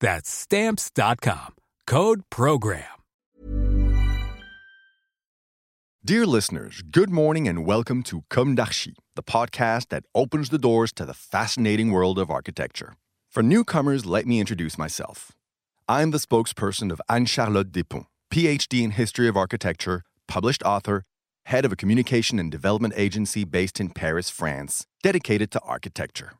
That's stamps.com. Code program. Dear listeners, good morning and welcome to Comme d'Archi, the podcast that opens the doors to the fascinating world of architecture. For newcomers, let me introduce myself. I'm the spokesperson of Anne Charlotte Despont, PhD in History of Architecture, published author, head of a communication and development agency based in Paris, France, dedicated to architecture.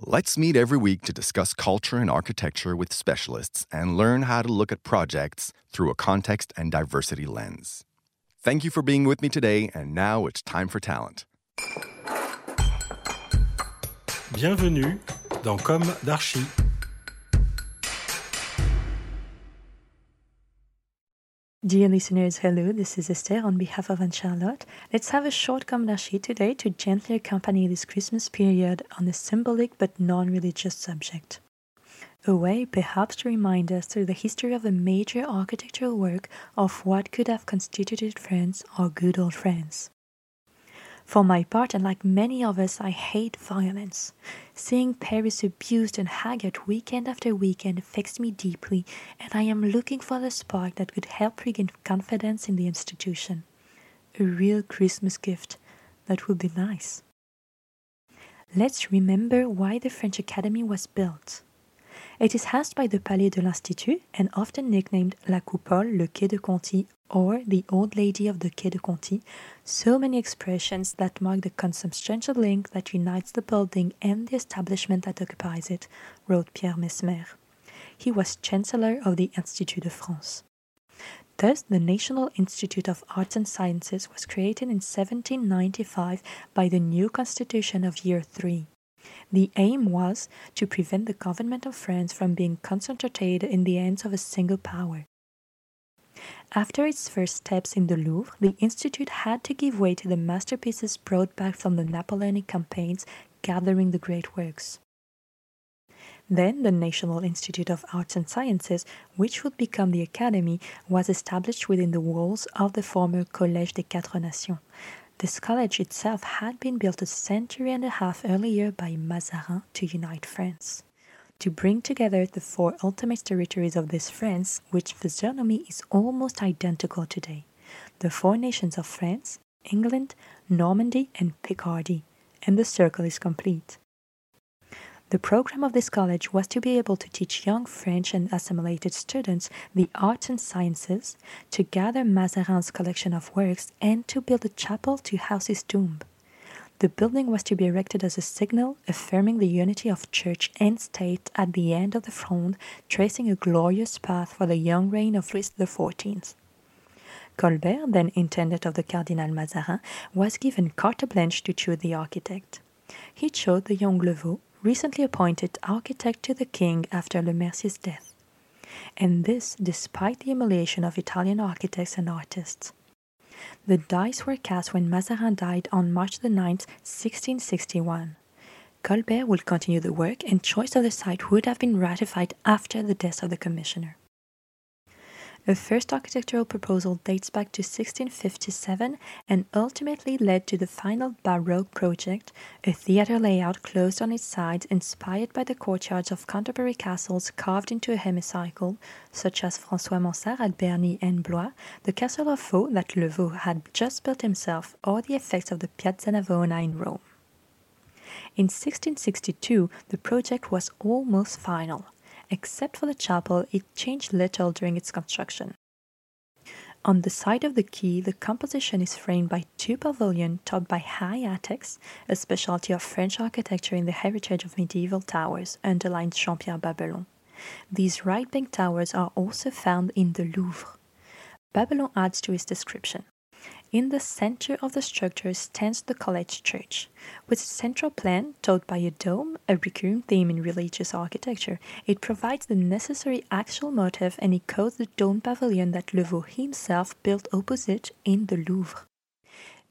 Let's meet every week to discuss culture and architecture with specialists and learn how to look at projects through a context and diversity lens. Thank you for being with me today, and now it's time for talent. Bienvenue dans Comme d'Archi. Dear listeners, hello, this is Esther on behalf of Anne Charlotte. Let's have a short d'Archi today to gently accompany this Christmas period on a symbolic but non religious subject. A way perhaps to remind us through the history of a major architectural work of what could have constituted France, our good old France. For my part, and like many of us, I hate violence. Seeing Paris abused and haggard weekend after weekend affects me deeply, and I am looking for the spark that could help regain confidence in the institution. A real Christmas gift. That would be nice. Let's remember why the French Academy was built. It is housed by the Palais de l'Institut and often nicknamed La Coupole, Le Quai de Conti, or the Old Lady of the Quai de Conti, so many expressions that mark the consubstantial link that unites the building and the establishment that occupies it, wrote Pierre Messmer. He was Chancellor of the Institut de France. Thus, the National Institute of Arts and Sciences was created in 1795 by the new Constitution of Year III. The aim was to prevent the government of France from being concentrated in the hands of a single power. After its first steps in the Louvre, the Institute had to give way to the masterpieces brought back from the Napoleonic campaigns, gathering the great works. Then the National Institute of Arts and Sciences, which would become the Academy, was established within the walls of the former Collège des Quatre Nations. This college itself had been built a century and a half earlier by Mazarin to unite France. To bring together the four ultimate territories of this France, which physiognomy is almost identical today the four nations of France, England, Normandy, and Picardy, and the circle is complete. The program of this college was to be able to teach young French and assimilated students the arts and sciences, to gather Mazarin's collection of works, and to build a chapel to house his tomb. The building was to be erected as a signal affirming the unity of church and state at the end of the Fronde, tracing a glorious path for the young reign of Louis XIV. Colbert, then intendant of the Cardinal Mazarin, was given carte blanche to choose the architect. He chose the young Le Vau, recently appointed architect to the king after Le Mercier's death. And this despite the humiliation of Italian architects and artists. The dice were cast when Mazarin died on March the 9th, 1661. Colbert would continue the work, and choice of the site would have been ratified after the death of the commissioner. A first architectural proposal dates back to 1657 and ultimately led to the final Baroque project, a theatre layout closed on its sides inspired by the courtyards of contemporary castles carved into a hemicycle, such as François Mansart at Berny and Blois, the castle of Vaux that Le Vau had just built himself, or the effects of the Piazza Navona in Rome. In 1662, the project was almost final. Except for the chapel, it changed little during its construction. On the side of the quay, the composition is framed by two pavilions topped by high attics, a specialty of French architecture in the heritage of medieval towers, underlined Jean Pierre Babelon. These right bank towers are also found in the Louvre. Babelon adds to his description. In the center of the structure stands the college church. With its central plan, taught by a dome, a recurring theme in religious architecture, it provides the necessary axial motive and echoes the dome pavilion that Le Vau himself built opposite in the Louvre.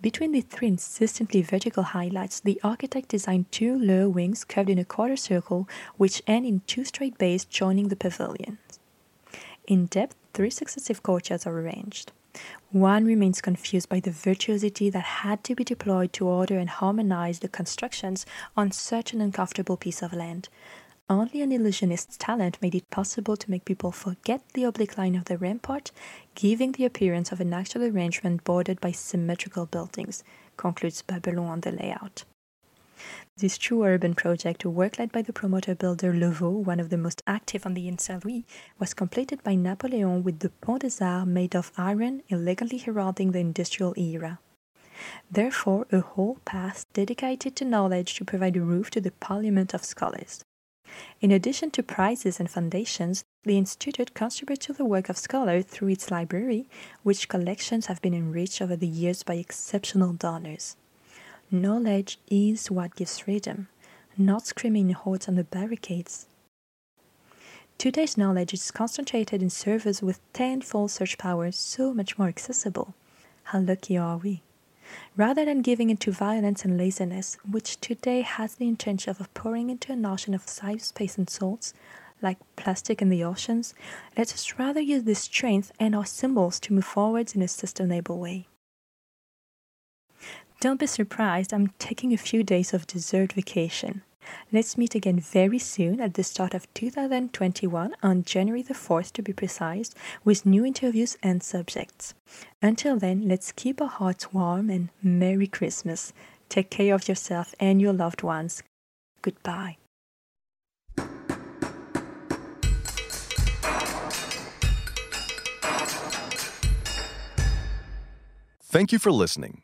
Between the three insistently vertical highlights, the architect designed two low wings curved in a quarter circle, which end in two straight bays joining the pavilions. In depth, three successive courtyards are arranged. One remains confused by the virtuosity that had to be deployed to order and harmonize the constructions on such an uncomfortable piece of land. Only an illusionist's talent made it possible to make people forget the oblique line of the rampart, giving the appearance of an actual arrangement bordered by symmetrical buildings, concludes Babelon on the layout. This true urban project, a work led by the promoter builder Le Vau, one of the most active on the Ile Saint Louis, was completed by Napoleon with the Pont des Arts made of iron, elegantly heralding the industrial era. Therefore, a whole path dedicated to knowledge to provide a roof to the parliament of scholars. In addition to prizes and foundations, the Institute contributes to the work of scholars through its library, which collections have been enriched over the years by exceptional donors. Knowledge is what gives freedom, not screaming hordes on the barricades. Today's knowledge is concentrated in servers with tenfold search power, so much more accessible. How lucky are we? Rather than giving into violence and laziness, which today has the intention of pouring into an ocean of cyberspace and salts, like plastic in the oceans, let us rather use this strength and our symbols to move forwards in a sustainable way. Don't be surprised, I'm taking a few days of dessert vacation. Let's meet again very soon at the start of 2021 on January the 4th to be precise, with new interviews and subjects. Until then, let's keep our hearts warm and Merry Christmas. Take care of yourself and your loved ones. Goodbye. Thank you for listening.